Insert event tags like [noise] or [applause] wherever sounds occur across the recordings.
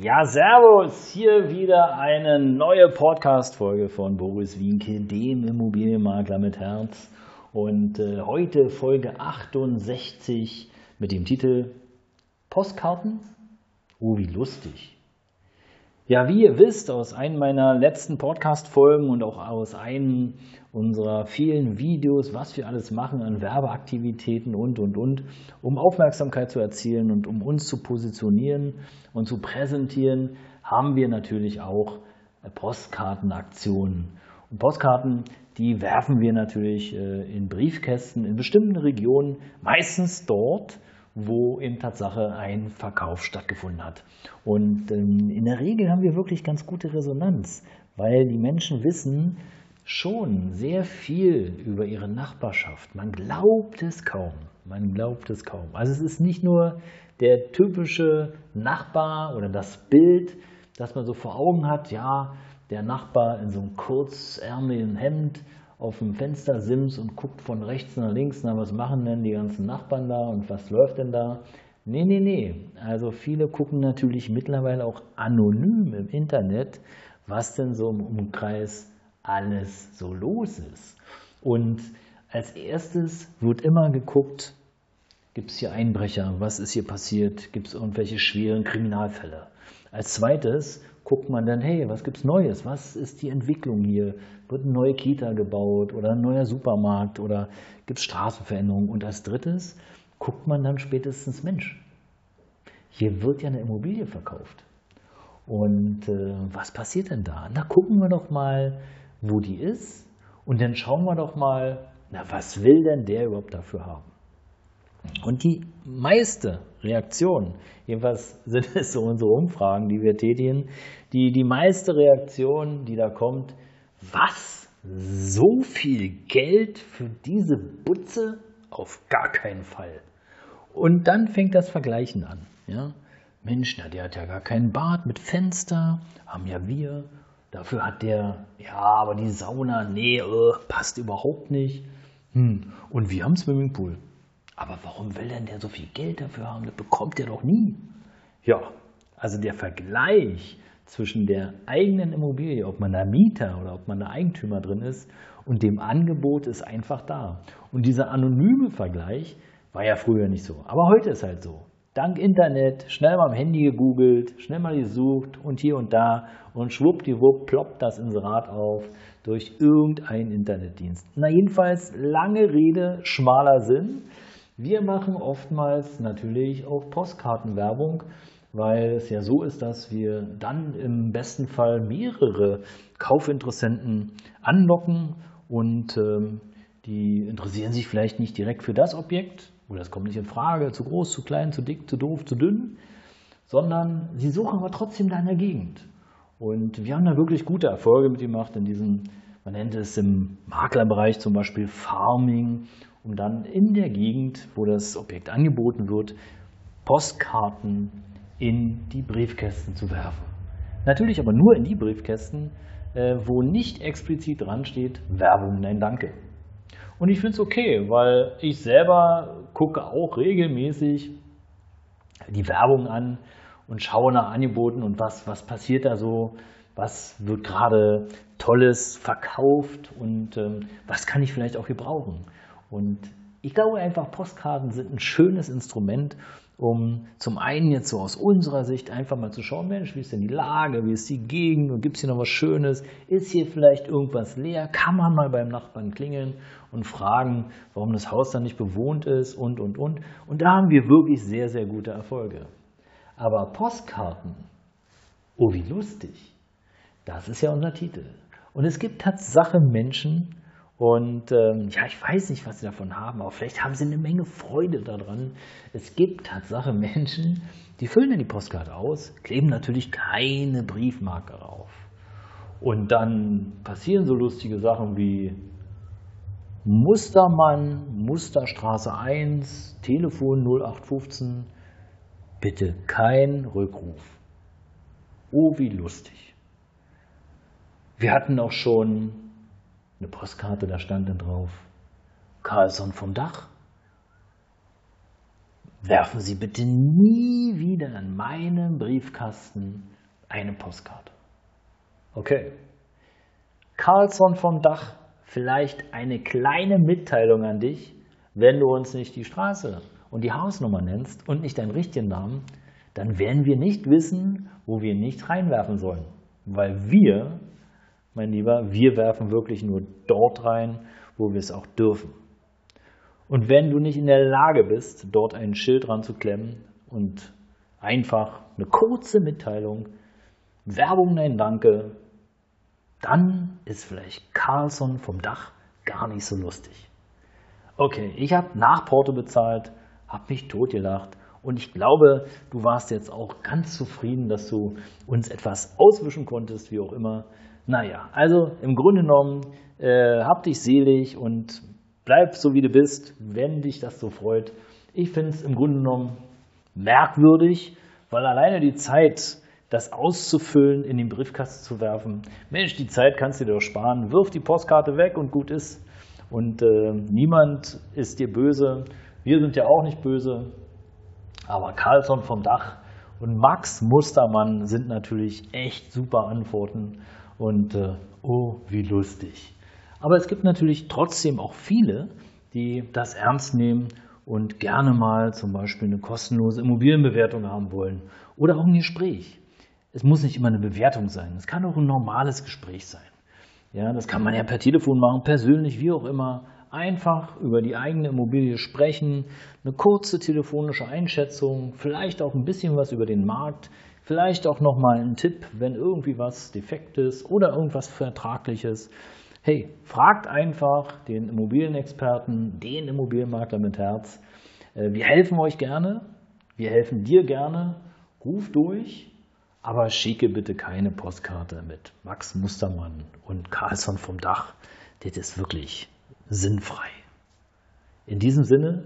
Ja, Servus! Hier wieder eine neue Podcast-Folge von Boris Wienke, dem Immobilienmakler mit Herz. Und äh, heute Folge 68 mit dem Titel Postkarten? Oh, wie lustig. Ja, wie ihr wisst aus einem meiner letzten Podcast-Folgen und auch aus einem unserer vielen Videos, was wir alles machen an Werbeaktivitäten und, und, und, um Aufmerksamkeit zu erzielen und um uns zu positionieren und zu präsentieren, haben wir natürlich auch Postkartenaktionen. Und Postkarten, die werfen wir natürlich äh, in Briefkästen in bestimmten Regionen, meistens dort, wo in Tatsache ein Verkauf stattgefunden hat. Und ähm, in der Regel haben wir wirklich ganz gute Resonanz, weil die Menschen wissen schon sehr viel über ihre Nachbarschaft. Man glaubt es kaum. Man glaubt es kaum. Also es ist nicht nur der typische Nachbar oder das Bild, das man so vor Augen hat, ja, der Nachbar in so einem kurzärmeligen Hemd auf dem Fenster Sims und guckt von rechts nach links, na, was machen denn die ganzen Nachbarn da und was läuft denn da? Nee, nee, nee. Also viele gucken natürlich mittlerweile auch anonym im Internet, was denn so im Umkreis alles so los ist. Und als erstes wird immer geguckt, gibt es hier Einbrecher, was ist hier passiert, gibt es irgendwelche schweren Kriminalfälle. Als zweites guckt man dann, hey, was gibt's Neues? Was ist die Entwicklung hier? Wird eine neue Kita gebaut oder ein neuer Supermarkt oder gibt es Straßenveränderungen? Und als drittes guckt man dann spätestens, Mensch, hier wird ja eine Immobilie verkauft. Und äh, was passiert denn da? Na, gucken wir doch mal, wo die ist. Und dann schauen wir doch mal, na, was will denn der überhaupt dafür haben? Und die meiste Reaktion, jedenfalls sind [laughs] es so unsere Umfragen, die wir tätigen, die, die meiste Reaktion, die da kommt, was? So viel Geld für diese Butze? Auf gar keinen Fall. Und dann fängt das Vergleichen an. Ja? Mensch, na, der hat ja gar keinen Bad mit Fenster, haben ja wir. Dafür hat der, ja, aber die Sauna, nee, uh, passt überhaupt nicht. Hm. Und wir haben Swimmingpool. Aber warum will denn der so viel Geld dafür haben? Das bekommt er doch nie. Ja, also der Vergleich zwischen der eigenen Immobilie, ob man da Mieter oder ob man da Eigentümer drin ist, und dem Angebot ist einfach da. Und dieser anonyme Vergleich war ja früher nicht so. Aber heute ist halt so. Dank Internet, schnell mal am Handy gegoogelt, schnell mal gesucht und hier und da und schwuppdiwupp ploppt das Inserat auf durch irgendeinen Internetdienst. Na jedenfalls lange Rede, schmaler Sinn. Wir machen oftmals natürlich auch Postkartenwerbung, weil es ja so ist, dass wir dann im besten Fall mehrere Kaufinteressenten anlocken und ähm, die interessieren sich vielleicht nicht direkt für das Objekt oder es kommt nicht in Frage, zu groß, zu klein, zu dick, zu doof, zu dünn, sondern sie suchen aber trotzdem da in der Gegend. Und wir haben da wirklich gute Erfolge mitgemacht in diesem, man nennt es im Maklerbereich zum Beispiel Farming um dann in der Gegend, wo das Objekt angeboten wird, Postkarten in die Briefkästen zu werfen. Natürlich aber nur in die Briefkästen, äh, wo nicht explizit dran steht, Werbung, nein, danke. Und ich finde es okay, weil ich selber gucke auch regelmäßig die Werbung an und schaue nach Angeboten und was, was passiert da so, was wird gerade Tolles verkauft und ähm, was kann ich vielleicht auch gebrauchen. Und ich glaube einfach, Postkarten sind ein schönes Instrument, um zum einen jetzt so aus unserer Sicht einfach mal zu schauen, Mensch, wie ist denn die Lage, wie ist die Gegend gibt es hier noch was Schönes? Ist hier vielleicht irgendwas leer? Kann man mal beim Nachbarn klingeln und fragen, warum das Haus dann nicht bewohnt ist und, und, und. Und da haben wir wirklich sehr, sehr gute Erfolge. Aber Postkarten, oh wie lustig, das ist ja unser Titel. Und es gibt Tatsache Menschen, und ähm, ja, ich weiß nicht, was sie davon haben, aber vielleicht haben sie eine Menge Freude daran. Es gibt Tatsache Menschen, die füllen dann die Postkarte aus, kleben natürlich keine Briefmarke drauf. Und dann passieren so lustige Sachen wie Mustermann, Musterstraße 1, Telefon 0815, bitte kein Rückruf. Oh, wie lustig. Wir hatten auch schon eine Postkarte, da stand dann drauf, Carlsson vom Dach. Werfen Sie bitte nie wieder in meinen Briefkasten eine Postkarte. Okay. Carlsson vom Dach, vielleicht eine kleine Mitteilung an dich, wenn du uns nicht die Straße und die Hausnummer nennst und nicht deinen richtigen Namen, dann werden wir nicht wissen, wo wir nicht reinwerfen sollen. Weil wir, mein Lieber, wir werfen wirklich nur dort rein, wo wir es auch dürfen. Und wenn du nicht in der Lage bist, dort ein Schild dran zu klemmen und einfach eine kurze Mitteilung, Werbung, nein, danke, dann ist vielleicht Carlson vom Dach gar nicht so lustig. Okay, ich habe Nachporto bezahlt, habe mich totgelacht und ich glaube, du warst jetzt auch ganz zufrieden, dass du uns etwas auswischen konntest, wie auch immer. Naja, also im Grunde genommen, äh, hab dich selig und bleib so wie du bist, wenn dich das so freut. Ich finde es im Grunde genommen merkwürdig, weil alleine die Zeit, das auszufüllen, in den Briefkasten zu werfen, Mensch, die Zeit kannst du dir doch sparen, wirf die Postkarte weg und gut ist. Und äh, niemand ist dir böse. Wir sind ja auch nicht böse. Aber Carlson vom Dach und Max Mustermann sind natürlich echt super Antworten. Und äh, oh, wie lustig. Aber es gibt natürlich trotzdem auch viele, die das ernst nehmen und gerne mal zum Beispiel eine kostenlose Immobilienbewertung haben wollen oder auch ein Gespräch. Es muss nicht immer eine Bewertung sein, es kann auch ein normales Gespräch sein. Ja, das kann man ja per Telefon machen, persönlich, wie auch immer. Einfach über die eigene Immobilie sprechen, eine kurze telefonische Einschätzung, vielleicht auch ein bisschen was über den Markt, vielleicht auch nochmal einen Tipp, wenn irgendwie was defekt ist oder irgendwas Vertragliches. Hey, fragt einfach den Immobilienexperten, den Immobilienmakler mit Herz. Äh, wir helfen euch gerne, wir helfen dir gerne. Ruf durch, aber schicke bitte keine Postkarte mit Max Mustermann und Carlsson vom Dach. Das ist wirklich sinnfrei. In diesem Sinne,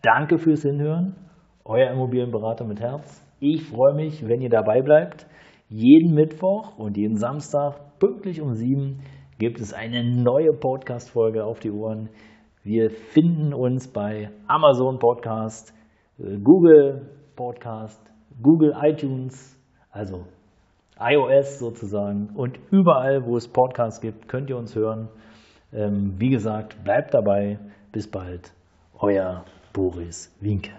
danke fürs Hinhören. Euer Immobilienberater mit Herz. Ich freue mich, wenn ihr dabei bleibt. Jeden Mittwoch und jeden Samstag pünktlich um sieben gibt es eine neue Podcast-Folge auf die Ohren. Wir finden uns bei Amazon Podcast, äh, Google Podcast, Google iTunes, also iOS sozusagen. Und überall, wo es Podcasts gibt, könnt ihr uns hören. Ähm, wie gesagt, bleibt dabei. Bis bald. Euer Boris Winke.